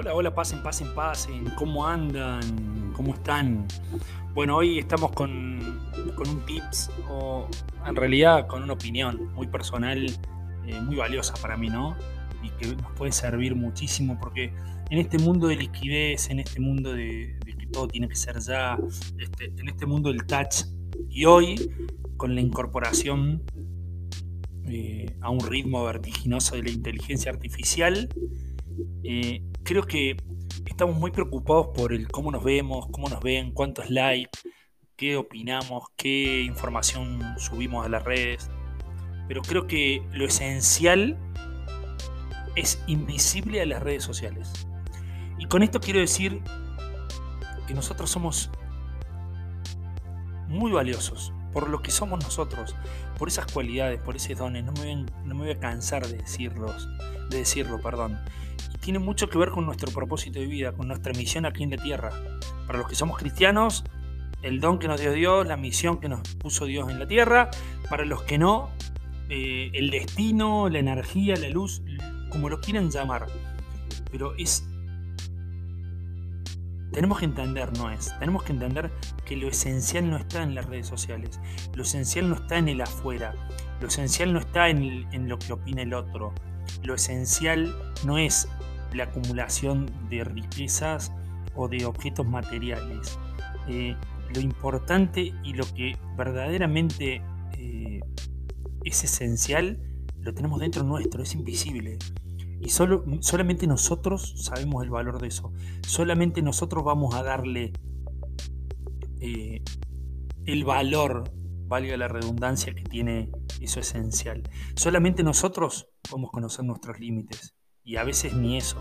Hola, hola, pasen, pasen, pasen. ¿Cómo andan? ¿Cómo están? Bueno, hoy estamos con, un tips o en realidad con una opinión muy personal, eh, muy valiosa para mí, ¿no? Y que nos puede servir muchísimo porque en este mundo de liquidez, en este mundo de, que todo tiene que ser ya, este, en este mundo del touch, y hoy con la incorporación eh, a un ritmo vertiginoso de la inteligencia artificial, eh, creo que estamos muy preocupados por el cómo nos vemos, cómo nos ven, cuántos likes, qué opinamos, qué información subimos a las redes. Pero creo que lo esencial es invisible a las redes sociales. Y con esto quiero decir que nosotros somos muy valiosos por lo que somos nosotros, por esas cualidades, por ese dones. No me, no me voy a cansar de decirlos, de decirlo, perdón tiene mucho que ver con nuestro propósito de vida, con nuestra misión aquí en la tierra. Para los que somos cristianos, el don que nos dio Dios, la misión que nos puso Dios en la tierra. Para los que no, eh, el destino, la energía, la luz, como lo quieran llamar. Pero es... Tenemos que entender, no es. Tenemos que entender que lo esencial no está en las redes sociales. Lo esencial no está en el afuera. Lo esencial no está en, en lo que opina el otro. Lo esencial no es la acumulación de riquezas o de objetos materiales. Eh, lo importante y lo que verdaderamente eh, es esencial lo tenemos dentro nuestro, es invisible. Y solo, solamente nosotros sabemos el valor de eso. Solamente nosotros vamos a darle eh, el valor, valga la redundancia, que tiene eso esencial. Solamente nosotros podemos conocer nuestros límites y a veces ni eso.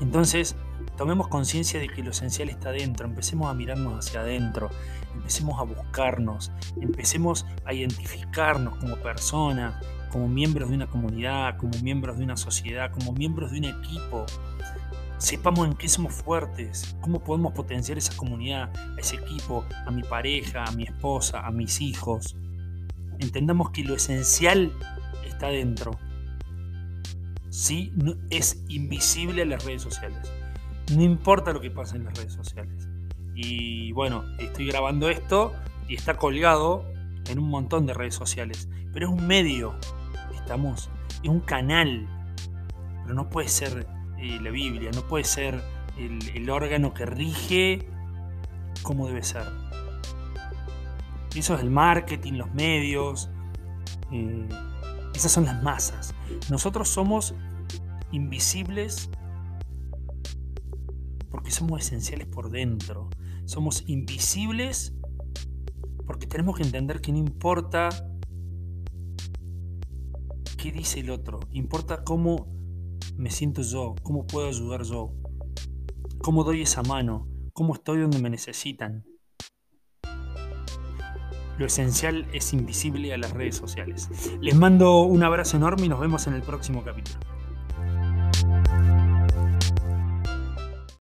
Entonces, tomemos conciencia de que lo esencial está adentro, empecemos a mirarnos hacia adentro, empecemos a buscarnos, empecemos a identificarnos como personas, como miembros de una comunidad, como miembros de una sociedad, como miembros de un equipo. Sepamos en qué somos fuertes, cómo podemos potenciar esa comunidad, a ese equipo, a mi pareja, a mi esposa, a mis hijos. Entendamos que lo esencial está adentro ¿sí? es invisible a las redes sociales. No importa lo que pasa en las redes sociales. Y bueno, estoy grabando esto y está colgado en un montón de redes sociales. Pero es un medio, estamos, es un canal. Pero no puede ser eh, la Biblia, no puede ser el, órgano que rige como debe ser. Eso es el marketing, los medios. Eh, esas son las masas. Nosotros somos invisibles porque somos esenciales por dentro. Somos invisibles porque tenemos que entender que no importa qué dice el otro, importa cómo me siento yo, cómo puedo ayudar yo, cómo doy esa mano, cómo estoy donde me necesitan. Lo esencial es invisible a las redes sociales. Les mando un abrazo enorme y nos vemos en el próximo capítulo.